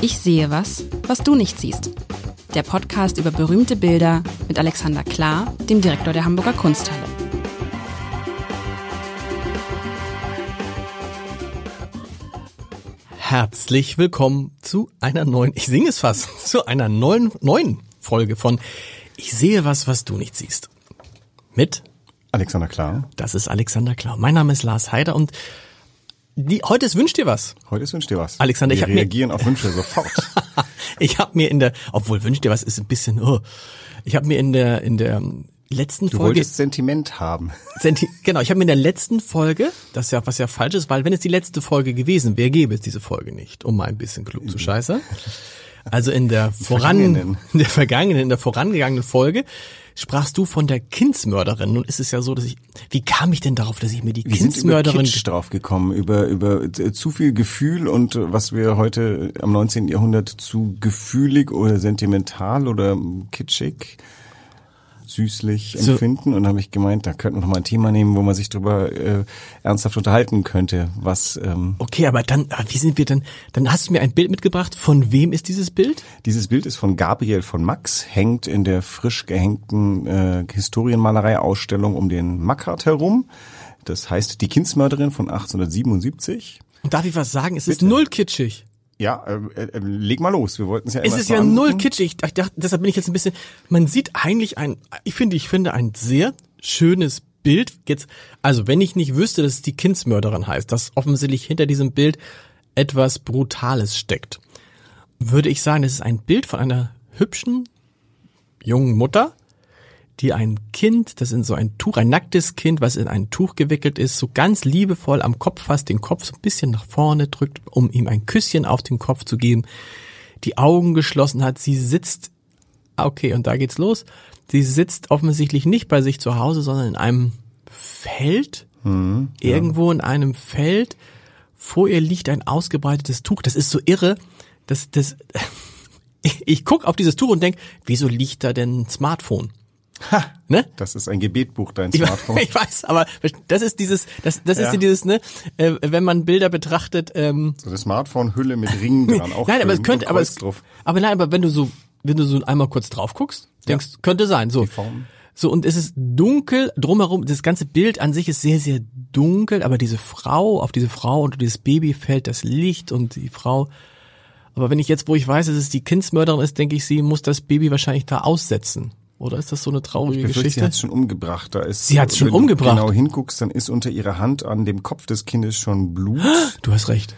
Ich sehe was, was du nicht siehst. Der Podcast über berühmte Bilder mit Alexander Klar, dem Direktor der Hamburger Kunsthalle. Herzlich willkommen zu einer neuen, ich singe es fast, zu einer neuen, neuen Folge von Ich sehe was, was du nicht siehst. Mit Alexander Klar. Das ist Alexander Klar. Mein Name ist Lars Heider und die, heute ist Wünsch dir was. Heute ist Wünsch dir was. Alexander, Wir ich hab mir- reagieren auf Wünsche sofort. ich habe mir in der, obwohl Wünsch dir was ist ein bisschen, oh, ich habe mir in der in der letzten Du Folge wolltest Sentiment haben. Senti genau, ich habe mir in der letzten Folge, das ist ja was ja falsch ist, weil wenn es die letzte Folge gewesen wäre, gäbe es diese Folge nicht, um mal ein bisschen klug zu scheiße. Also in der voran, in der vergangenen, in der vorangegangenen Folge sprachst du von der Kindsmörderin. Nun ist es ja so, dass ich, wie kam ich denn darauf, dass ich mir die Wir sind über Kindsmörderin Kitsch drauf gekommen, über, über äh, zu viel Gefühl und äh, was wir heute am 19. Jahrhundert zu gefühlig oder sentimental oder kitschig, süßlich So. empfinden. Und habe ich gemeint, da könnten wir noch mal ein Thema nehmen, wo man sich drüber äh, ernsthaft unterhalten könnte. Was ähm, Okay, aber dann, ah, wie sind wir denn? Dann hast du mir ein Bild mitgebracht. Von wem ist dieses Bild? Dieses Bild ist von Gabriel von Max, hängt in der frisch gehängten äh, Historienmalerei-Ausstellung um den Mackart herum. Das heißt Die Kindsmörderin von 1877. Und darf ich was sagen? Es ist Bitte. null kitschig. Ja, äh, äh, leg mal los. Wir wollten es ja Es ist ja null kitschig. Ich dachte, deshalb bin ich jetzt ein bisschen. Man sieht eigentlich ein, ich finde, ich finde ein sehr schönes Bild. Jetzt, also wenn ich nicht wüsste, dass es die Kindsmörderin heißt, dass offensichtlich hinter diesem Bild etwas Brutales steckt, würde ich sagen, es ist ein Bild von einer hübschen jungen Mutter, die ein Kind, das in so ein Tuch, ein nacktes Kind, was in ein Tuch gewickelt ist, so ganz liebevoll am Kopf fasst, den Kopf so ein bisschen nach vorne drückt, um ihm ein Küsschen auf den Kopf zu geben, die Augen geschlossen hat, sie sitzt, ah, okay, und da geht's los, sie sitzt offensichtlich nicht bei sich zu Hause, sondern in einem Feld, irgendwo in einem Feld, vor ihr liegt ein ausgebreitetes Tuch, das ist so irre, das, das, ich, ich guck auf dieses Tuch und denk, wieso liegt da denn ein Smartphone? Ha, Ne? das ist ein Gebetbuch, dein Smartphone. ich weiß, aber das ist dieses, das, das ist Ja. ja dieses, ne, äh, wenn man Bilder betrachtet, ähm, So eine Smartphone-Hülle mit Ringen dran. Auch nein, aber es könnte, aber es, drauf. aber nein, aber wenn du so, wenn du so einmal kurz drauf guckst, denkst, könnte sein, so. So, und es ist dunkel drumherum, das ganze Bild an sich ist sehr, sehr dunkel, aber diese Frau, auf diese Frau und dieses Baby fällt das Licht und die Frau, aber wenn ich jetzt, wo ich weiß, dass es die Kindsmörderin ist, denke ich, sie muss das Baby wahrscheinlich da aussetzen. Oder ist das so eine traurige Ich befürchte, sie Geschichte? hat schon umgebracht. Da ist, Sie hat's schon wenn du umgebracht? genau hinguckst, dann ist unter ihrer Hand an dem Kopf des Kindes schon Blut. Du hast recht.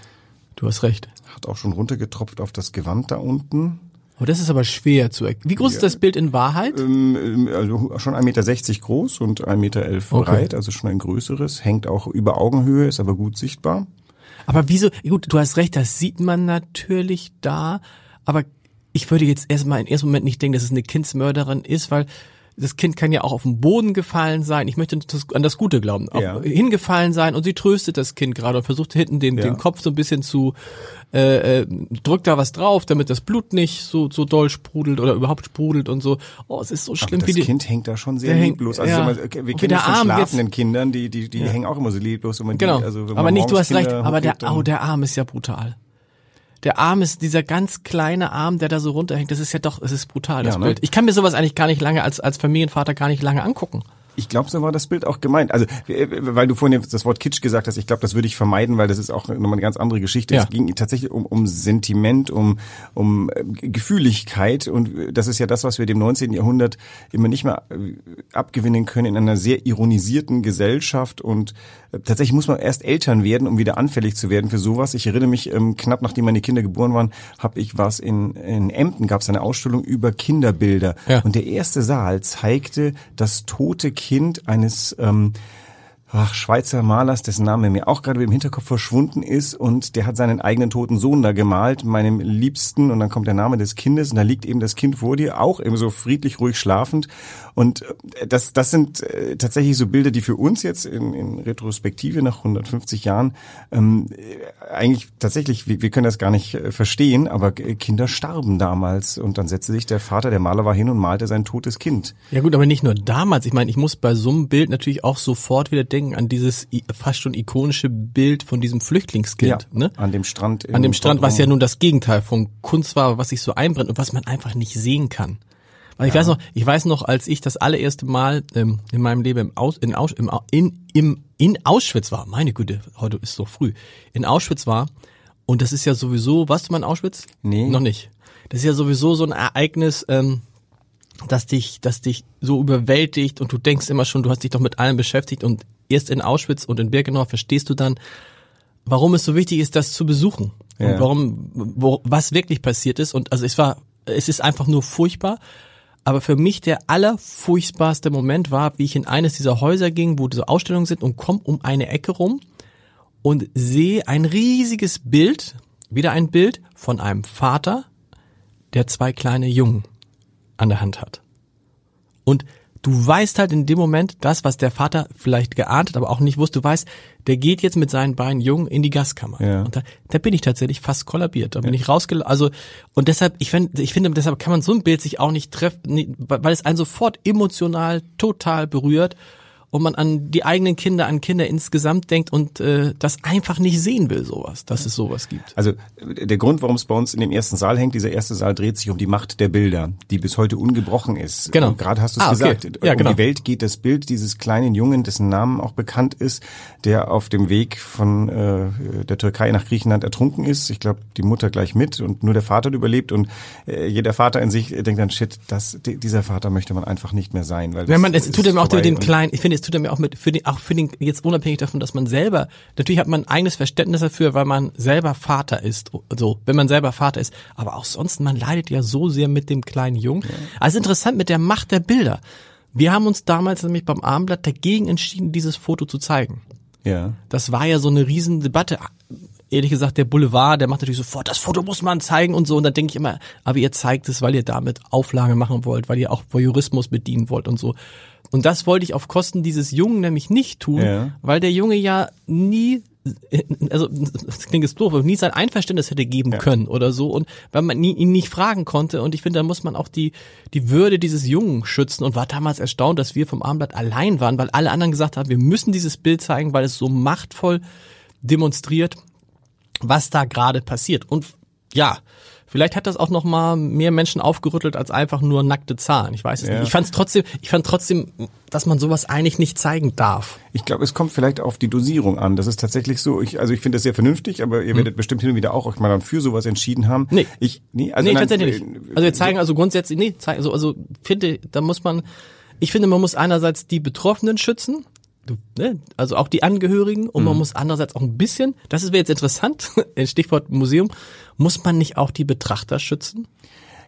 Du hast recht. Hat auch schon runtergetropft auf das Gewand da unten. Aber das ist aber schwer zu erkennen. Wie groß ist das Bild in Wahrheit? Ähm, ähm, also schon 1,60 Meter groß und 1,11 Meter Okay. breit, also schon ein größeres. Hängt auch über Augenhöhe, ist aber gut sichtbar. Aber wieso? Gut, du hast recht, das sieht man natürlich da. Aber ich würde jetzt erstmal im ersten Moment nicht denken, dass es eine Kindsmörderin ist, weil das Kind kann ja auch auf den Boden gefallen sein. Ich möchte an das Gute glauben. Ja. Hingefallen sein und sie tröstet das Kind gerade und versucht hinten den, Ja. den Kopf so ein bisschen zu, äh, äh, drückt da was drauf, damit das Blut nicht so, so doll sprudelt oder überhaupt sprudelt und so. Oh, es ist so Aber schlimm, das wie die, Kind hängt da schon sehr lieblos. Also ja. okay, wir kennen das von Arm jetzt- schlafenden Kindern, die, die, die hängen auch immer so lieblos. Man Genau. Die, also aber nicht, du hast recht, Kinder aber der, oh, der Arm ist ja brutal. Der Arm ist dieser ganz kleine Arm, der da so runterhängt. Das ist ja doch, es ist brutal, das Ja, ne? Bild. Ich kann mir sowas eigentlich gar nicht lange als, als Familienvater gar nicht lange angucken. Ich glaube, so war das Bild auch gemeint. Also, äh, weil du vorhin das Wort Kitsch gesagt hast, ich glaube, das würde ich vermeiden, weil das ist auch nochmal eine ganz andere Geschichte. Ja. Es ging tatsächlich um, um Sentiment, um, um äh, Gefühligkeit und äh, das ist ja das, was wir dem 19. Jahrhundert immer nicht mehr äh, abgewinnen können in einer sehr ironisierten Gesellschaft und äh, tatsächlich muss man erst Eltern werden, um wieder anfällig zu werden für sowas. Ich erinnere mich, ähm, knapp nachdem meine Kinder geboren waren, habe ich was in, in Emden, gab es eine Ausstellung über Kinderbilder Ja. und der erste Saal zeigte das tote Kind eines ähm, ach, Schweizer Malers, dessen Name mir auch gerade im Hinterkopf verschwunden ist. Und der hat seinen eigenen toten Sohn da gemalt, meinem Liebsten. Und dann kommt der Name des Kindes. Und da liegt eben das Kind vor dir, auch eben so friedlich, ruhig schlafend und äh, das, das sind äh, tatsächlich so Bilder, die für uns jetzt in, in Retrospektive nach 150 Jahren ähm, äh, eigentlich tatsächlich, wir, wir können das gar nicht verstehen, aber Kinder starben damals und dann setzte sich der Vater, der Maler war hin und malte sein totes Kind. Ja gut, aber nicht nur damals. Ich meine, ich muss bei so einem Bild natürlich auch sofort wieder denken, an dieses fast schon ikonische Bild von diesem Flüchtlingskind, ne? an dem Strand. An dem Strand, was ja nun das Gegenteil von Kunst war, was sich so einbrennt und was man einfach nicht sehen kann. Weil ich weiß noch, ich weiß noch, als ich das allererste Mal ähm, in meinem Leben im Aus, in, Aus, im, in, im, in Auschwitz war, meine Güte, heute ist so früh, in Auschwitz war und das ist ja sowieso, warst du mal in Auschwitz? Nee. Noch nicht. Das ist ja sowieso so ein Ereignis, ähm, das dich, das dich so überwältigt und du denkst immer schon, du hast dich doch mit allem beschäftigt und erst in Auschwitz und in Birkenau verstehst du dann, warum es so wichtig ist, das zu besuchen Ja. und warum, wo, was wirklich passiert ist und also es war, es ist einfach nur furchtbar. Aber für mich der allerfurchtbarste Moment war, wie ich in eines dieser Häuser ging, wo diese Ausstellungen sind und komme um eine Ecke rum und sehe ein riesiges Bild, wieder ein Bild von einem Vater, der zwei kleine Jungen an der Hand hat. Und du weißt halt in dem Moment das, was der Vater vielleicht geahnt hat, aber auch nicht wusste. Du weißt, der geht jetzt mit seinen beiden Jungen in die Gaskammer. Ja. Und da, da bin ich tatsächlich fast kollabiert. Da bin ich rausgelaufen. Also, und deshalb, ich finde, ich finde, deshalb kann man so ein Bild sich auch nicht treffen, weil es einen sofort emotional total berührt und man an die eigenen Kinder, an Kinder insgesamt denkt und äh, das einfach nicht sehen will, sowas, dass es sowas gibt. Also der Grund, warum es bei uns in dem ersten Saal hängt, dieser erste Saal dreht sich um die Macht der Bilder, die bis heute ungebrochen ist. Genau. Und Gerade hast du es Ah, okay. gesagt. Ja, um genau. die Welt geht das Bild dieses kleinen Jungen, dessen Namen auch bekannt ist, der auf dem Weg von äh, der Türkei nach Griechenland ertrunken ist. Ich glaube, die Mutter gleich mit und nur der Vater hat überlebt. Und äh, jeder Vater in sich denkt dann, shit, das, di- dieser Vater möchte man einfach nicht mehr sein. Weil Wenn man, es tut ihm auch vorbei und- kleinen, ich finde, es tut ihm auch mit, für den, auch für den, jetzt unabhängig davon, dass man selber, natürlich hat man ein eigenes Verständnis dafür, weil man selber Vater ist, so, wenn man selber Vater ist, aber auch sonst, man leidet ja so sehr mit dem kleinen Jungen. Also interessant mit der Macht der Bilder. Wir haben uns damals nämlich beim Abendblatt dagegen entschieden, dieses Foto zu zeigen. Ja. Das war ja so eine Riesendebatte. Ehrlich gesagt, der Boulevard, der macht natürlich sofort, das Foto muss man zeigen und so. Und dann denke ich immer, aber ihr zeigt es, weil ihr damit Auflage machen wollt, weil ihr auch Voyeurismus bedienen wollt und so. Und das wollte ich auf Kosten dieses Jungen nämlich nicht tun, Ja. weil der Junge ja nie, also das klingt jetzt doof, aber nie sein Einverständnis hätte geben können oder so und weil man nie, ihn nicht fragen konnte. Und ich finde, da muss man auch die, die Würde dieses Jungen schützen und war damals erstaunt, dass wir vom Abendblatt allein waren, weil alle anderen gesagt haben, wir müssen dieses Bild zeigen, weil es so machtvoll demonstriert, was da gerade passiert. Und ja, vielleicht hat das auch noch mal mehr Menschen aufgerüttelt als einfach nur nackte Zahlen. Ich weiß es Ja. nicht. Ich fand trotzdem, ich fand trotzdem, dass man sowas eigentlich nicht zeigen darf. Ich glaube, es kommt vielleicht auf die Dosierung an. Das ist tatsächlich so. Ich, also ich finde das sehr vernünftig, aber ihr werdet bestimmt hin und wieder auch euch mal dann für sowas entschieden haben. Hm. Nee. Ich, nee, also nee, nein, tatsächlich äh, nicht. Also wir zeigen also grundsätzlich, nee, zeigen, also, also finde, da muss man, ich finde, man muss einerseits die Betroffenen schützen, du, ne, also auch die Angehörigen, und Mhm. man muss andererseits auch ein bisschen, das ist wäre jetzt interessant, Stichwort Museum, muss man nicht auch die Betrachter schützen?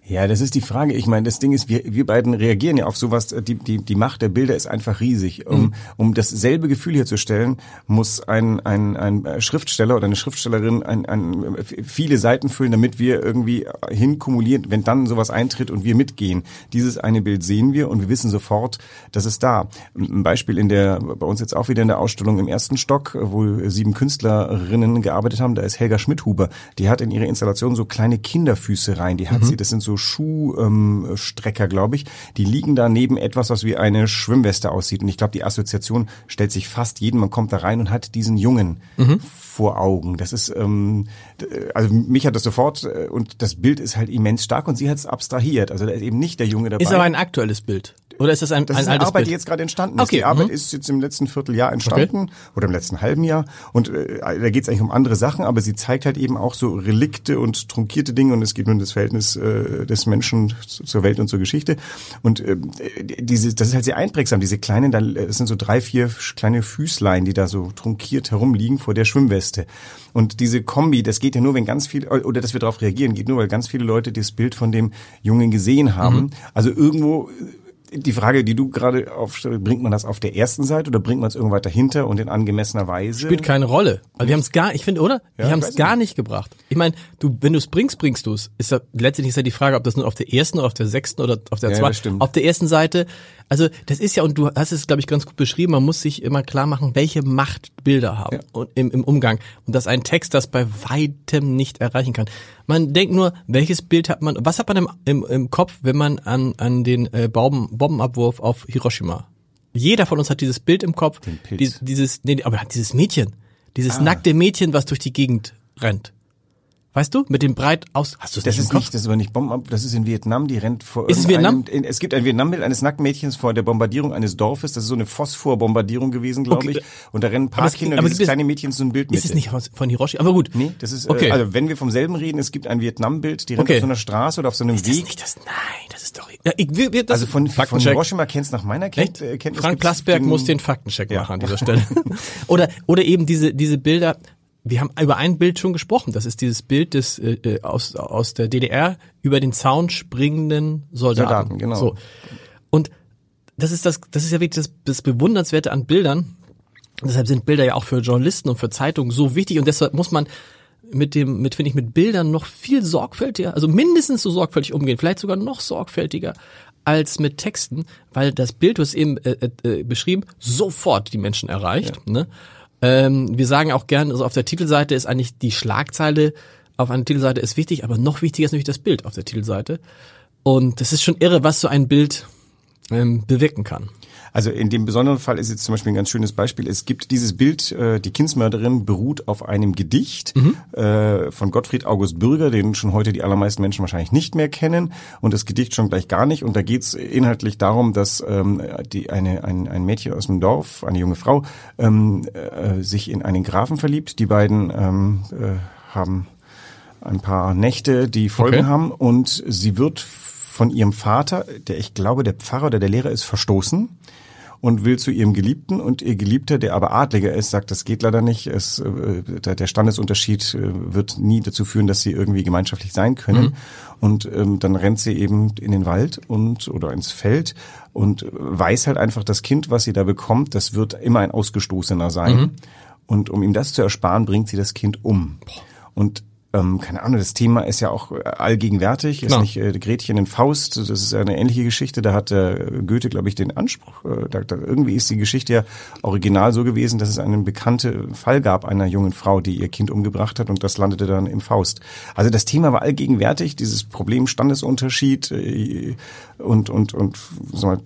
Ja, das ist die Frage. Ich meine, das Ding ist, wir, wir beiden reagieren ja auf sowas. Die, die, die Macht der Bilder ist einfach riesig. Um, Mhm. um dasselbe Gefühl herzustellen, muss ein, ein, ein Schriftsteller oder eine Schriftstellerin ein, ein, viele Seiten füllen, damit wir irgendwie hinkumulieren, wenn dann sowas eintritt und wir mitgehen. Dieses eine Bild sehen wir und wir wissen sofort, das ist da. Ein Beispiel in der, bei uns jetzt auch wieder in der Ausstellung im ersten Stock, wo sieben Künstlerinnen gearbeitet haben, da ist Helga Schmidhuber. Die hat in ihre Installation so kleine Kinderfüße rein. Die hat sie, das sind so Schuhstrecker, ähm, glaube ich. Die liegen da neben etwas, was wie eine Schwimmweste aussieht. Und ich glaube, die Assoziation stellt sich fast jeden. Man kommt da rein und hat diesen Jungen vor Augen. Das ist, ähm, also mich hat das sofort äh, und das Bild ist halt immens stark und sie hat es abstrahiert. Also da ist eben nicht der Junge dabei. Ist aber ein aktuelles Bild. Oder ist das ein, Das ein ist eine altes Arbeit, Bild? die jetzt gerade entstanden ist. Okay, Die Arbeit mhm. ist jetzt im letzten Vierteljahr entstanden oder im letzten halben Jahr. Und äh, da geht es eigentlich um andere Sachen, aber sie zeigt halt eben auch so Relikte und trunkierte Dinge und es geht nur um das Verhältnis äh, des Menschen zu- zur Welt und zur Geschichte. Und äh, diese, das ist halt sehr einprägsam. Diese kleinen, da es sind so drei, vier kleine Füßlein, die da so trunkiert herumliegen vor der Schwimmweste. Und diese Kombi, das geht ja nur, wenn ganz viele, oder dass wir darauf reagieren, geht nur, weil ganz viele Leute das Bild von dem Jungen gesehen haben. Mhm. Also irgendwo die Frage, die du gerade aufstellst, bringt man das auf der ersten Seite oder bringt man es irgendwo dahinter und in angemessener Weise? Spielt keine Rolle. Also wir haben es gar, ich finde, oder? Ja, wir haben es gar nicht gebracht. Ich meine, du, wenn du es bringst, bringst du es. Ist ja letztendlich ist ja die Frage, ob das nur auf der ersten oder auf der sechsten oder auf der Ja, zweiten. Auf der ersten Seite. Also das ist ja und du hast es, glaube ich, ganz gut beschrieben. Man muss sich immer klar machen, welche Macht Bilder haben Ja. und im, im Umgang und dass ein Text das bei weitem nicht erreichen kann. Man denkt nur, welches Bild hat man? Was hat man im, im, im Kopf, wenn man an an den äh, Bomben, Bombenabwurf auf Hiroshima jeder von uns hat dieses Bild im Kopf, Den Pilz. dies- dieses, nee, aber dieses Mädchen, dieses Ah. nackte Mädchen, was durch die Gegend rennt. Weißt du? Mit dem breit aus, hast du es Das nicht ist nicht, das ist aber nicht Bomben, das ist in Vietnam, die rennt vor Ist es irgendeinem- In, es gibt ein Vietnambild eines nackten Mädchens vor der Bombardierung eines Dorfes, das ist so eine Phosphorbombardierung gewesen, glaube Okay. ich. Und da rennen ein paar Aber Kinder und dieses gibt es- kleine Mädchen ist so ein Bild mit. Ist es nicht von Hiroshi? Aber gut. Nee, das ist, Okay. äh, also wenn wir vom selben reden, es gibt ein Vietnambild, die rennt Okay. auf so einer Straße oder auf so einem ist das Weg. nicht das? Nein, das ist doch. Ja, ich, wir, wir, das Also von, von. Hiroshima kennst nach meiner Ken Echt? äh, Kenntnis. Frank Plasberg den- muss den Faktencheck Ja. machen an dieser Stelle. oder, oder eben diese, diese Bilder. Wir haben über ein Bild schon gesprochen. Das ist dieses Bild des äh, äh, aus, aus der DDR über den Zaun springenden Soldaten. Soldaten, genau. So. Und das ist das, das ist ja wirklich das, das Bewundernswerte an Bildern. Deshalb sind Bilder ja auch für Journalisten und für Zeitungen so wichtig und deshalb muss man mit dem, mit finde ich mit Bildern noch viel sorgfältiger, also mindestens so sorgfältig umgehen, vielleicht sogar noch sorgfältiger als mit Texten, weil das Bild, du hast eben äh, äh, beschrieben, sofort die Menschen erreicht. Ne? Ähm, wir sagen auch gern, also auf der Titelseite ist eigentlich die Schlagzeile auf einer Titelseite ist wichtig, aber noch wichtiger ist natürlich das Bild auf der Titelseite. Und das ist schon irre, was so ein Bild ähm, bewirken kann. Also in dem besonderen Fall ist jetzt zum Beispiel ein ganz schönes Beispiel. Es gibt dieses Bild, äh, die Kindsmörderin beruht auf einem Gedicht äh, von Gottfried August Bürger, den schon heute die allermeisten Menschen wahrscheinlich nicht mehr kennen und das Gedicht schon gleich gar nicht. Und da geht's inhaltlich darum, dass ähm, die, eine, ein, ein Mädchen aus dem Dorf, eine junge Frau, ähm, äh, sich in einen Grafen verliebt. Die beiden ähm, äh, haben ein paar Nächte, die Folgen Okay. haben und sie wird von ihrem Vater, der ich glaube der Pfarrer oder der Lehrer ist, verstoßen und will zu ihrem Geliebten und ihr Geliebter, der aber Adliger ist, sagt, das geht leider nicht. Es, äh, der Standesunterschied äh, wird nie dazu führen, dass sie irgendwie gemeinschaftlich sein können. Und ähm, dann rennt sie eben in den Wald und oder ins Feld und weiß halt einfach, das Kind, was sie da bekommt, das wird immer ein Ausgestoßener sein. Und um ihm das zu ersparen, bringt sie das Kind um. Und ähm, keine Ahnung, das Thema ist ja auch äh, allgegenwärtig, ist nicht äh, Gretchen in Faust, das ist ja eine ähnliche Geschichte, da hat äh, Goethe, glaube ich, den Anspruch, äh, da, da, irgendwie ist die Geschichte ja original so gewesen, dass es einen bekannten Fall gab einer jungen Frau, die ihr Kind umgebracht hat und das landete dann im Faust. Also das Thema war allgegenwärtig, dieses Problem Standesunterschied äh, und, und, und sag mal,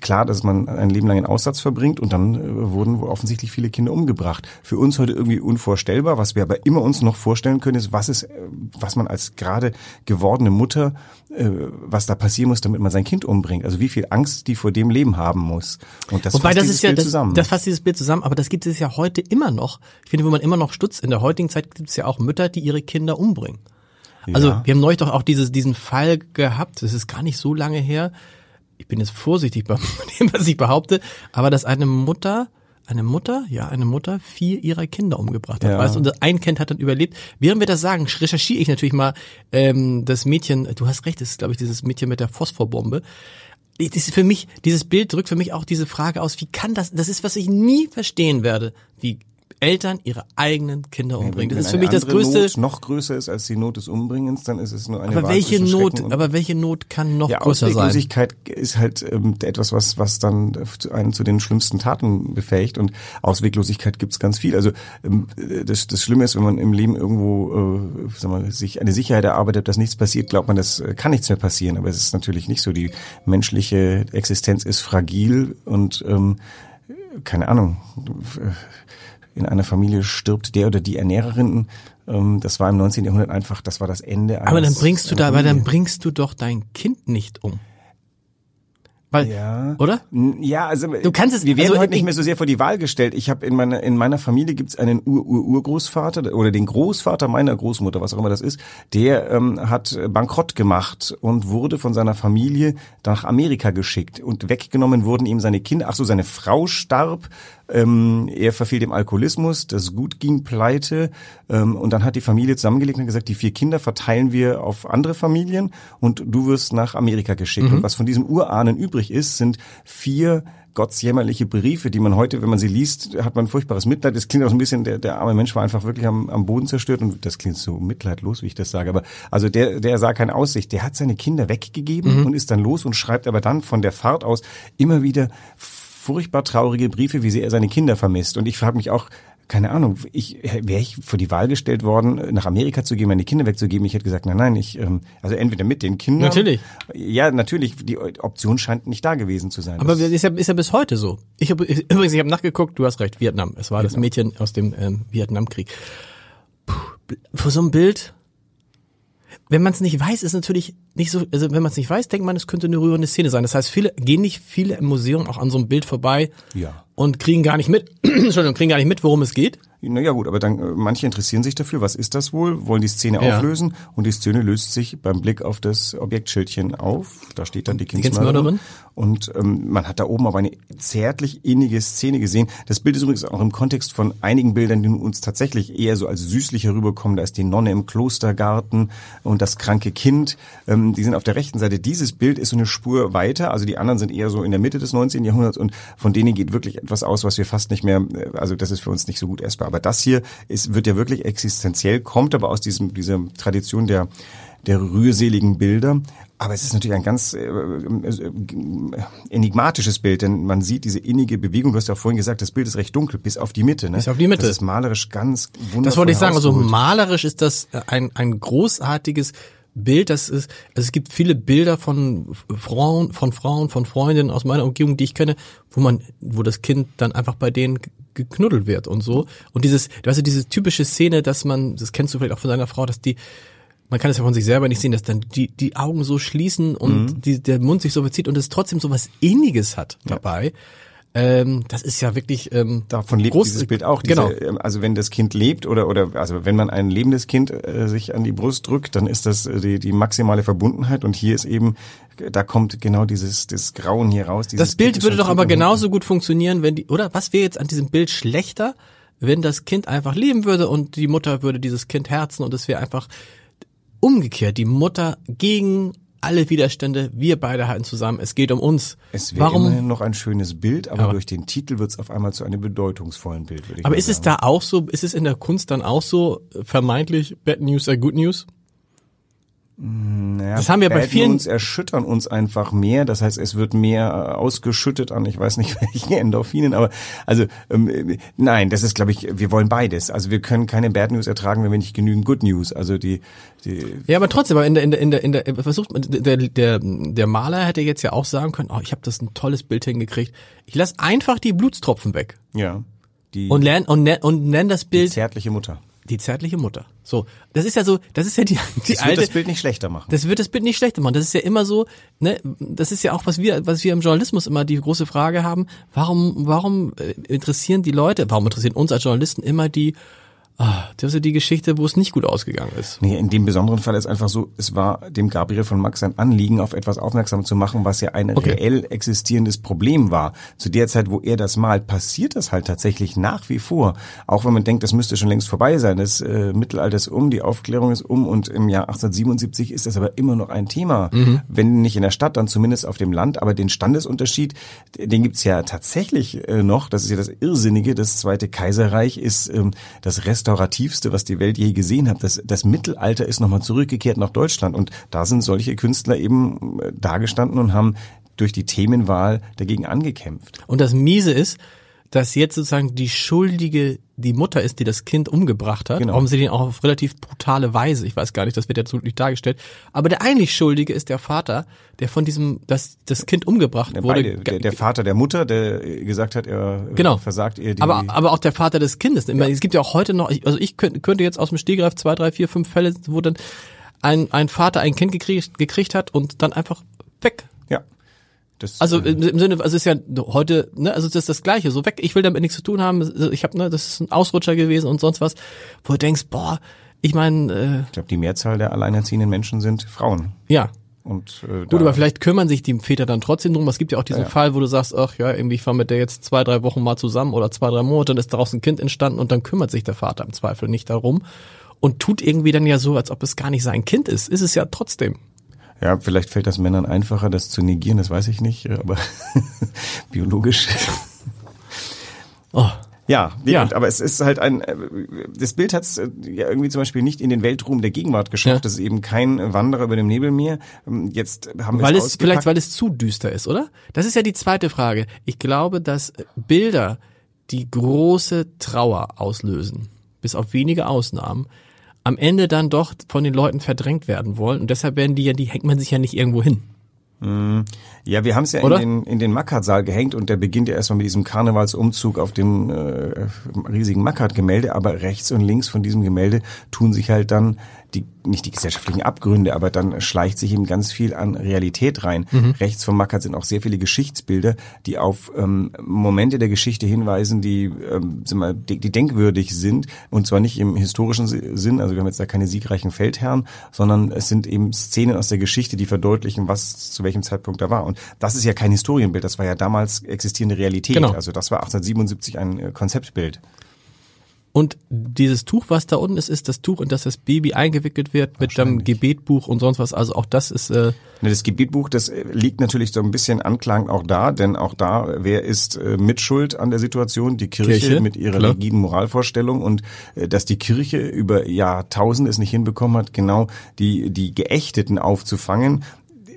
klar, dass man ein Leben lang in Aussatz verbringt und dann äh, wurden wohl offensichtlich viele Kinder umgebracht. Für uns heute irgendwie unvorstellbar, was wir aber immer uns noch vorstellen können, ist, was ist, äh, was man als gerade gewordene Mutter, äh, was da passieren muss, damit man sein Kind umbringt. Also wie viel Angst die vor dem Leben haben muss. Und das Wobei fasst das dieses ist ja Bild das, zusammen. das fasst dieses Bild zusammen, aber das gibt es ja heute immer noch. Ich finde, wo man immer noch stutzt, in der heutigen Zeit gibt es ja auch Mütter, die ihre Kinder umbringen. Also Ja. wir haben neulich doch auch dieses, diesen Fall gehabt, das ist gar nicht so lange her. Ich bin jetzt vorsichtig bei dem, was ich behaupte, aber dass eine Mutter, eine Mutter, ja, eine Mutter vier ihrer Kinder umgebracht hat, Ja. weißt du, und ein Kind hat dann überlebt. Während wir das sagen, recherchiere ich natürlich mal ähm, das Mädchen, du hast recht, das ist, glaube ich, dieses Mädchen mit der Phosphorbombe. Das ist für mich, dieses Bild drückt für mich auch diese Frage aus, wie kann das, das ist, was ich nie verstehen werde, wie Eltern ihre eigenen Kinder umbringen. Das Wenn ist für mich das größte, Not noch größer ist als die Not des Umbringens, dann ist es nur eine aber Wahl welche Not, aber welche Not kann noch ja, größer sein? Ausweglosigkeit ist halt ähm, etwas, was, was dann einen zu den schlimmsten Taten befähigt. Und Ausweglosigkeit gibt's ganz viel. Also ähm, das, das Schlimme ist, wenn man im Leben irgendwo äh, sag mal, sich eine Sicherheit erarbeitet, dass nichts passiert, glaubt man, das äh, kann nichts mehr passieren. Aber es ist natürlich nicht so. Die menschliche Existenz ist fragil und ähm, keine Ahnung. In einer Familie stirbt der oder die Ernährerin. Ähm, das war im 19. Jahrhundert einfach, das war das Ende. aber dann eines- bringst du da, aber dann bringst du doch dein Kind nicht um. Weil, Ja. oder? Ja, also Du kannst es- wir werden also heute nicht ich- mehr so sehr vor die Wahl gestellt. Ich habe in meiner in meiner Familie gibt's einen Ur -Ur Urgroßvater oder den Großvater meiner Großmutter, was auch immer das ist. Der ähm, hat Bankrott gemacht und wurde von seiner Familie nach Amerika geschickt und weggenommen wurden ihm seine Kinder. Ach so, seine Frau starb. Ähm, er verfiel dem Alkoholismus, das Gut ging pleite ähm, und dann hat die Familie zusammengelegt und gesagt, die vier Kinder verteilen wir auf andere Familien und du wirst nach Amerika geschickt. Und was von diesem Urahnen übrig ist, sind vier gottsjämmerliche Briefe, die man heute, wenn man sie liest, hat man furchtbares Mitleid. Das klingt auch so ein bisschen, der, der arme Mensch war einfach wirklich am, am Boden zerstört und das klingt so mitleidlos, wie ich das sage. Aber also der, der sah keine Aussicht. Der hat seine Kinder weggegeben und ist dann los und schreibt aber dann von der Fahrt aus immer wieder furchtbar traurige Briefe, wie sehr er seine Kinder vermisst. Und ich frage mich auch, keine Ahnung, ich wäre ich vor die Wahl gestellt worden, nach Amerika zu gehen, meine Kinder wegzugeben, ich hätte gesagt, nein, nein, ich, ähm, also entweder mit den Kindern. Natürlich. Ja, natürlich, die Option scheint nicht da gewesen zu sein. Aber Das- ist ja, ist ja bis heute so. Ich habe übrigens, ich habe nachgeguckt, du hast recht, Vietnam. Es war das Genau. Mädchen aus dem ähm, Vietnamkrieg. Puh, vor so einem Bild, wenn man es nicht weiß, ist natürlich nicht so, also wenn man es nicht weiß, denkt man, es könnte eine rührende Szene sein. Das heißt, viele gehen nicht viele im Museum auch an so einem Bild vorbei Ja. und kriegen gar nicht mit, Entschuldigung, kriegen gar nicht mit, worum es geht. Naja gut, aber dann äh, manche interessieren sich dafür, was ist das wohl, wollen die Szene Ja. auflösen und die Szene löst sich beim Blick auf das Objektschildchen auf. Da steht dann die Kindsmörderin? Kindsmörderin. Und ähm, man hat da oben aber eine zärtlich innige Szene gesehen. Das Bild ist übrigens auch im Kontext von einigen Bildern, die uns tatsächlich eher so als süßlich herüberkommen. Da ist die Nonne im Klostergarten und das kranke Kind. Ähm, die sind auf der rechten Seite. Dieses Bild ist so eine Spur weiter. Also die anderen sind eher so in der Mitte des 19. Jahrhunderts und von denen geht wirklich etwas aus, was wir fast nicht mehr, äh, also das ist für uns nicht so gut essbar. Aber das hier ist, wird ja wirklich existenziell, kommt aber aus diesem, dieser Tradition der, der rührseligen Bilder. Aber es ist natürlich ein ganz äh, äh, enigmatisches Bild, denn man sieht diese innige Bewegung. Du hast ja vorhin gesagt, das Bild ist recht dunkel, bis auf die Mitte. Ne? Bis auf die Mitte. Das ist malerisch ganz wundervoll Das wollte ich sagen. Also malerisch ist das ein, ein großartiges Bild. Das ist, also es gibt viele Bilder von Frauen, von Frauen, von Freundinnen aus meiner Umgebung, die ich kenne, wo man, wo das Kind dann einfach bei denen ge- geknuddelt wird und so. Und dieses, weißt du, diese typische Szene, dass man, das kennst du vielleicht auch von deiner Frau, dass die, man kann es ja von sich selber nicht sehen, dass dann die, die Augen so schließen und Mhm. die, der Mund sich so verzieht und es trotzdem so was Inniges hat dabei. Ähm, das ist ja wirklich ähm, Davon lebt groß- dieses Bild auch. Diese, Genau. Also wenn das Kind lebt oder oder also wenn man ein lebendes Kind äh, sich an die Brust drückt, dann ist das äh, die, die maximale Verbundenheit und hier ist eben da kommt genau dieses das Grauen hier raus. Das Bild würde doch aber genauso gut funktionieren, wenn die, oder? Was wäre jetzt an diesem Bild schlechter, wenn das Kind einfach leben würde und die Mutter würde dieses Kind herzen und es wäre einfach umgekehrt. Die Mutter gegen alle Widerstände, wir beide halten zusammen, es geht um uns. Es wäre immerhin noch ein schönes Bild, aber, Aber- durch den Titel wird es auf einmal zu einem bedeutungsvollen Bild, würde ich Aber ist es sagen. da auch so, ist es in der Kunst dann auch so vermeintlich Bad News are Good News? Naja, Das haben wir bei vielen- News erschüttern uns einfach mehr. Das heißt, es wird mehr äh, ausgeschüttet an, ich weiß nicht welche Endorphinen, aber also ähm, äh, nein, das ist, glaube ich, wir wollen beides. Also wir können keine Bad News ertragen, wenn wir nicht genügend Good News. Also die, die Ja, aber trotzdem, aber in der, in der, in der, in der versucht man, der, der, der Maler hätte jetzt ja auch sagen können, oh, ich habe das ein tolles Bild hingekriegt. Ich lass einfach die Blutstropfen weg ja die, und lern und, nenn- und nenn das die Bild zärtliche Mutter. Die zärtliche Mutter. So, das ist ja so, das ist ja die, die Das wird alte. das Bild nicht schlechter machen. das wird das Bild nicht schlechter machen. Das ist ja immer so, ne, das ist ja auch, was wir, was wir im Journalismus immer die große Frage haben, warum, warum äh, interessieren die Leute, warum interessieren uns als Journalisten immer die, ah, das ist ja die Geschichte, wo es nicht gut ausgegangen ist. Nee, in dem besonderen Fall ist einfach so, es war dem Gabriel von Max ein Anliegen, auf etwas aufmerksam zu machen, was ja ein Okay. reell existierendes Problem war. Zu der Zeit, wo er das malt, passiert das halt tatsächlich nach wie vor. Auch wenn man denkt, das müsste schon längst vorbei sein. Das äh, Mittelalter ist um, die Aufklärung ist um und im Jahr 1877 ist das aber immer noch ein Thema. Wenn nicht in der Stadt, dann zumindest auf dem Land. Aber den Standesunterschied, den gibt's ja tatsächlich äh, noch. Das ist ja das Irrsinnige. Das Zweite Kaiserreich ist ähm, das restaurativste, was die Welt je gesehen hat. Das, das Mittelalter ist nochmal zurückgekehrt nach Deutschland und da sind solche Künstler eben äh, dagestanden und haben durch die Themenwahl dagegen angekämpft. Und das Miese ist, dass jetzt sozusagen die Schuldige die Mutter ist, die das Kind umgebracht hat. Genau. Warum sie den auch auf relativ brutale Weise, ich weiß gar nicht, das wird jetzt nicht dargestellt. Aber der eigentlich Schuldige ist der Vater, der von diesem, das, das Kind umgebracht wurde. Beide, der, der Vater der Mutter, der gesagt hat, er Genau. versagt ihr die... aber, aber auch der Vater des Kindes. Meine, Es gibt ja auch heute noch, also ich könnte, jetzt aus dem Stegreif zwei, drei, vier, fünf Fälle, wo dann ein, ein Vater ein Kind gekriegt, gekriegt hat und dann einfach weg. Das, Also äh, im im Sinne, also es ist ja heute, ne, also das ist das Gleiche, so weg, ich will damit nichts zu tun haben, ich habe, ne, das ist ein Ausrutscher gewesen und sonst was, wo du denkst, boah, ich meine, äh, ich glaube, die Mehrzahl der alleinerziehenden Menschen sind Frauen. ja, Und äh, Gut, aber vielleicht kümmern sich die Väter dann trotzdem drum. Es gibt ja auch diesen ja. Fall, wo du sagst, ach ja, irgendwie ich war mit der jetzt zwei, drei Wochen mal zusammen oder zwei, drei Monate, dann ist daraus ein Kind entstanden und dann kümmert sich der Vater im Zweifel nicht darum und tut irgendwie dann ja so, als ob es gar nicht sein Kind ist. Ist es ja trotzdem. Ja, vielleicht fällt das Männern einfacher, das zu negieren, das weiß ich nicht, aber biologisch. Oh. Ja, Ja. Und, aber es ist halt ein, äh, das Bild hat es ja irgendwie zum Beispiel nicht in den Weltruhm der Gegenwart geschafft. Ja. Das ist eben kein Wanderer über dem Nebelmeer. Ähm, Jetzt haben wir Weil es es, vielleicht, weil es zu düster ist, oder? Das ist ja die zweite Frage. Ich glaube, dass Bilder, die große Trauer auslösen, bis auf wenige Ausnahmen, am Ende dann doch von den Leuten verdrängt werden wollen. Und deshalb werden die ja, die hängt man sich ja nicht irgendwo hin. Ja, wir haben es ja in Oder? den, in den Mackert-Saal gehängt und der beginnt ja erstmal mit diesem Karnevalsumzug auf dem äh, riesigen Mackert-Gemälde, aber rechts und links von diesem Gemälde tun sich halt dann die, nicht die gesellschaftlichen Abgründe, aber dann schleicht sich eben ganz viel an Realität rein. Rechts vom Mackert sind auch sehr viele Geschichtsbilder, die auf ähm, Momente der Geschichte hinweisen, die, ähm, sind mal, die, die denkwürdig sind und zwar nicht im historischen Si- Sinn, also wir haben jetzt da keine siegreichen Feldherren, sondern es sind eben Szenen aus der Geschichte, die verdeutlichen, was zu welchem Zeitpunkt da war. Und das ist ja kein Historienbild, das war ja damals existierende Realität. Genau. Also das war 1877 ein äh, Konzeptbild. Und dieses Tuch, was da unten ist, ist das Tuch, in das das Baby eingewickelt wird mit dem Gebetbuch und sonst was. Also auch das ist äh, Das Gebetbuch, das äh, liegt natürlich so ein bisschen anklagend auch da, denn auch da, wer ist äh, mitschuld an der Situation? Die Kirche, Kirche, mit ihrer klar. rigiden Moralvorstellung und äh, dass die Kirche über Jahrtausende es nicht hinbekommen hat, genau die, die Geächteten aufzufangen.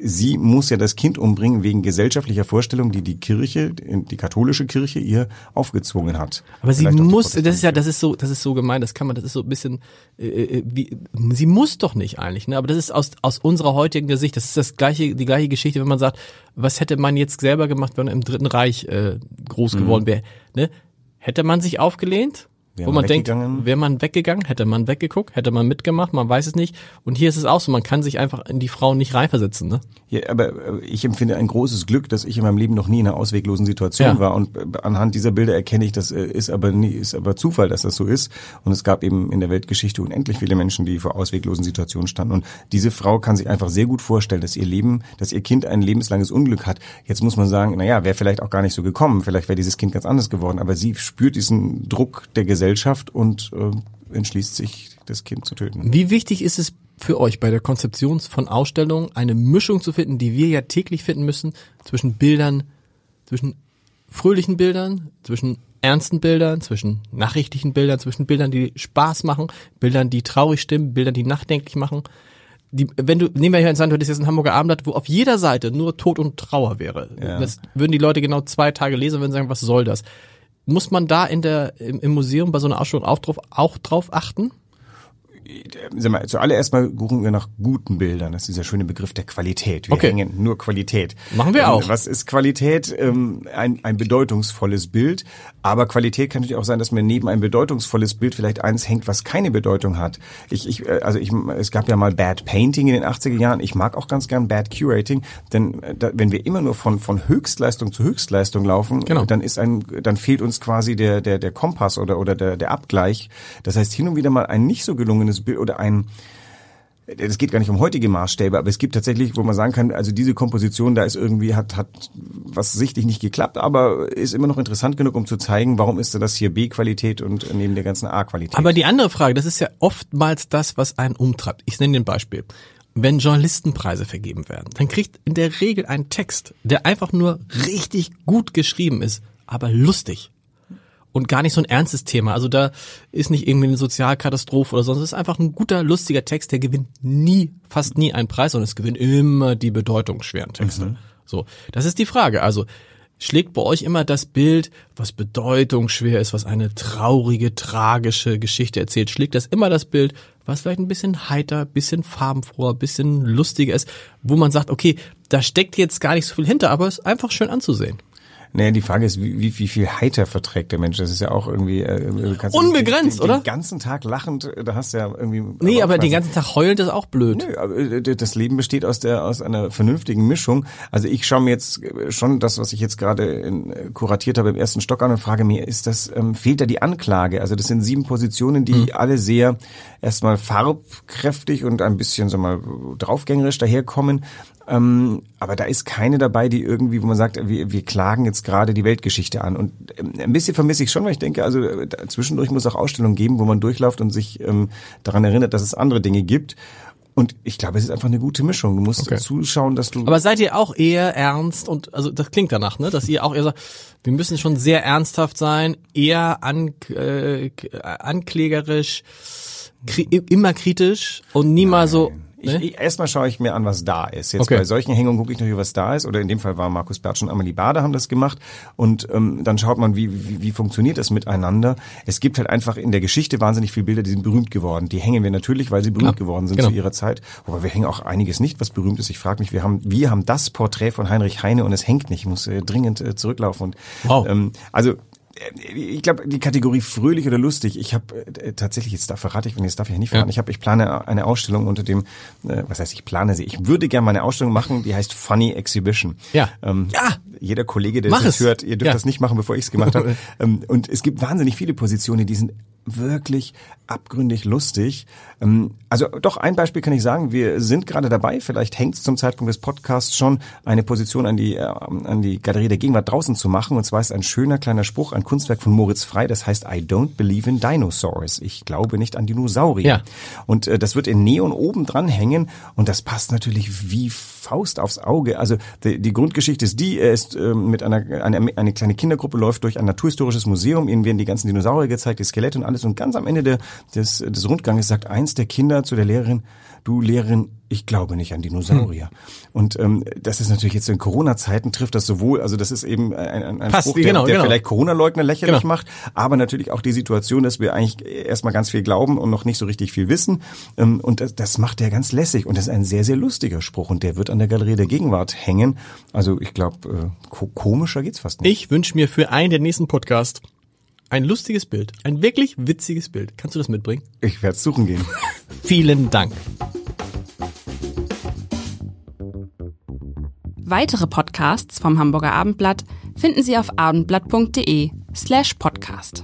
Sie muss ja das Kind umbringen wegen gesellschaftlicher Vorstellungen, die die Kirche, die katholische Kirche ihr aufgezwungen hat. Aber sie Vielleicht die muss, das ist ja, das ist so, das ist so gemein, das kann man, das ist so ein bisschen, äh, äh, wie, sie muss doch nicht eigentlich, ne? Aber das ist aus aus unserer heutigen Sicht, das ist das gleiche, die gleiche Geschichte, wenn man sagt, was hätte man jetzt selber gemacht, wenn man im Dritten Reich äh, groß geworden wäre, ne? Hätte man sich aufgelehnt? Wäre wo man denkt, wäre man weggegangen, hätte man weggeguckt, hätte man mitgemacht, man weiß es nicht. Und hier ist es auch so, man kann sich einfach in die Frauen nicht reinversetzen, ne? Ja, aber äh, ich empfinde ein großes Glück, dass ich in meinem Leben noch nie in einer ausweglosen Situation Ja. war und äh, anhand dieser Bilder erkenne ich, das äh, ist aber nie, ist aber Zufall, dass das so ist und es gab eben in der Weltgeschichte unendlich viele Menschen, die vor ausweglosen Situationen standen und diese Frau kann sich einfach sehr gut vorstellen, dass ihr Leben, dass ihr Kind ein lebenslanges Unglück hat. Jetzt muss man sagen, na ja, wäre vielleicht auch gar nicht so gekommen, vielleicht wäre dieses Kind ganz anders geworden, aber sie spürt diesen Druck der Gesellschaft und äh, entschließt sich, das Kind zu töten. Wie wichtig ist es für euch bei der Konzeption von Ausstellungen, eine Mischung zu finden, die wir ja täglich finden müssen, zwischen Bildern, zwischen fröhlichen Bildern, zwischen ernsten Bildern, zwischen nachrichtlichen Bildern, zwischen Bildern, die Spaß machen, Bildern, die traurig stimmen, Bildern, die nachdenklich machen. Die, wenn du, nehmen wir hier in Sand, du hättest jetzt ein Hamburger Abendblatt, wo auf jeder Seite nur Tod und Trauer wäre. Ja. Das würden die Leute genau zwei Tage lesen und würden sagen, was soll das? Muss man da in der, im, im Museum bei so einer Ausstellung auch drauf, auch drauf achten? Sag mal, zuallererst mal suchen wir nach guten Bildern. Das ist dieser schöne Begriff der Qualität. Wir Okay. hängen nur Qualität. Machen wir Ähm, auch. Was ist Qualität? Ähm, ein, ein bedeutungsvolles Bild. Aber Qualität kann natürlich auch sein, dass mir neben ein bedeutungsvolles Bild vielleicht eins hängt, was keine Bedeutung hat. Ich, ich, äh, also ich, es gab ja mal Bad Painting in den 80er Jahren. Ich mag auch ganz gern Bad Curating, denn äh, da, wenn wir immer nur von, von Höchstleistung zu Höchstleistung laufen, Genau. dann ist ein, dann fehlt uns quasi der, der, der Kompass oder, oder der, der Abgleich. Das heißt, hin und wieder mal ein nicht so gelungenes Bild oder ein, das geht gar nicht um heutige Maßstäbe, aber es gibt tatsächlich, wo man sagen kann, also diese Komposition, da ist irgendwie, hat, hat was sichtlich nicht geklappt, aber ist immer noch interessant genug, um zu zeigen, warum ist das hier B-Qualität und neben der ganzen A-Qualität. Aber die andere Frage, das ist ja oftmals das, was einen umtreibt. Ich nenne dir ein Beispiel. Wenn Journalistenpreise vergeben werden, dann kriegt in der Regel ein Text, der einfach nur richtig gut geschrieben ist, aber lustig. Und gar nicht so ein ernstes Thema. Also da ist nicht irgendwie eine Sozialkatastrophe oder sonst. Es ist einfach ein guter, lustiger Text, der gewinnt nie, fast nie einen Preis, sondern es gewinnt immer die bedeutungsschweren Texte. So, das ist die Frage. Also schlägt bei euch immer das Bild, was bedeutungsschwer ist, was eine traurige, tragische Geschichte erzählt, schlägt das immer das Bild, was vielleicht ein bisschen heiter, bisschen farbenfroher, bisschen lustiger ist, wo man sagt, okay, da steckt jetzt gar nicht so viel hinter, aber es ist einfach schön anzusehen. Naja, die Frage ist, wie, wie, viel heiter verträgt der Mensch? Das ist ja auch irgendwie äh, Unbegrenzt, den, den, oder? Den ganzen Tag lachend, äh, da hast du ja irgendwie. Nee, aber den was- ganzen Tag heulend ist auch blöd. Nö, aber äh, das Leben besteht aus der aus einer vernünftigen Mischung. Also ich schaue mir jetzt äh, schon das, was ich jetzt gerade in, kuratiert habe im ersten Stock an und frage mir, ist das ähm, fehlt da die Anklage? Also das sind sieben Positionen, die alle sehr erstmal farbkräftig und ein bisschen so mal draufgängerisch daherkommen. Ähm, aber da ist keine dabei, die irgendwie, wo man sagt, wir, wir klagen jetzt gerade die Weltgeschichte an. Und ähm, ein bisschen vermisse ich schon, weil ich denke, also äh, zwischendurch muss auch Ausstellungen geben, wo man durchläuft und sich ähm, daran erinnert, dass es andere Dinge gibt. Und ich glaube, es ist einfach eine gute Mischung. Du musst Okay. zuschauen, dass du. Aber seid ihr auch eher ernst und also das klingt danach, ne, dass ihr auch eher sagt, wir müssen schon sehr ernsthaft sein, eher an, äh, k- anklägerisch, kri immer kritisch und nie mal so Ich, Ne? ich, erstmal schaue ich mir an, was da ist. Jetzt Okay. bei solchen Hängungen gucke ich natürlich, was da ist. Oder in dem Fall war Markus Bertsch und Amelie Bade haben das gemacht. Und ähm, dann schaut man, wie, wie, wie funktioniert das miteinander. Es gibt halt einfach in der Geschichte wahnsinnig viele Bilder, die sind berühmt geworden. Die hängen wir natürlich, weil sie berühmt Klar. geworden sind Genau. zu ihrer Zeit. Aber wir hängen auch einiges nicht, was berühmt ist. Ich frage mich, wir haben, wir haben das Porträt von Heinrich Heine und es hängt nicht. Ich muss äh, dringend äh, zurücklaufen. Und, Wow. ähm, also ich glaube, die Kategorie fröhlich oder lustig, ich habe äh, tatsächlich, jetzt da verrate ich, wenn jetzt darf ich ja nicht verraten, Ja. ich habe, ich plane eine Ausstellung unter dem, äh, was heißt, ich plane sie, ich würde gerne mal eine Ausstellung machen, die heißt Funny Exhibition. Ja. Ähm, Ja. Jeder Kollege, der Mach das hört, ihr dürft Ja. das nicht machen, bevor ich es gemacht habe. ähm, und es gibt wahnsinnig viele Positionen, die sind wirklich abgründig lustig. Ähm, also doch ein Beispiel kann ich sagen, wir sind gerade dabei, vielleicht hängt es zum Zeitpunkt des Podcasts schon, eine Position an die, äh, an die Galerie der Gegenwart draußen zu machen. Und zwar ist ein schöner kleiner Spruch, ein Kunstwerk von Moritz Frei, das heißt I don't believe in dinosaurs. Ich glaube nicht an Dinosaurier. Ja. Und äh, das wird in Neon oben dran hängen und das passt natürlich wie Faust aufs Auge. Also die, die Grundgeschichte ist die, er ist ähm, mit einer eine, eine kleine Kindergruppe läuft durch ein naturhistorisches Museum, ihnen werden die ganzen Dinosaurier gezeigt, die Skelette und alles und ganz am Ende der, des, des Rundganges sagt eins der Kinder zu der Lehrerin, du Lehrerin, ich glaube nicht an Dinosaurier. Und ähm, das ist natürlich jetzt in Corona-Zeiten trifft das sowohl, also das ist eben ein, ein, ein Passt, Spruch, der, genau, der genau. vielleicht Corona-Leugner lächerlich Genau. macht, aber natürlich auch die Situation, dass wir eigentlich erstmal ganz viel glauben und noch nicht so richtig viel wissen. Ähm, Und das, das macht er ganz lässig und das ist ein sehr, sehr lustiger Spruch und der wird an der Galerie der Gegenwart hängen. Also ich glaube, äh, ko komischer geht's fast nicht. Ich wünsche mir für einen der nächsten Podcast ein lustiges Bild. Ein wirklich witziges Bild. Kannst du das mitbringen? Ich werde suchen gehen. Vielen Dank. Weitere Podcasts vom Hamburger Abendblatt finden Sie auf abendblatt.de slash podcast.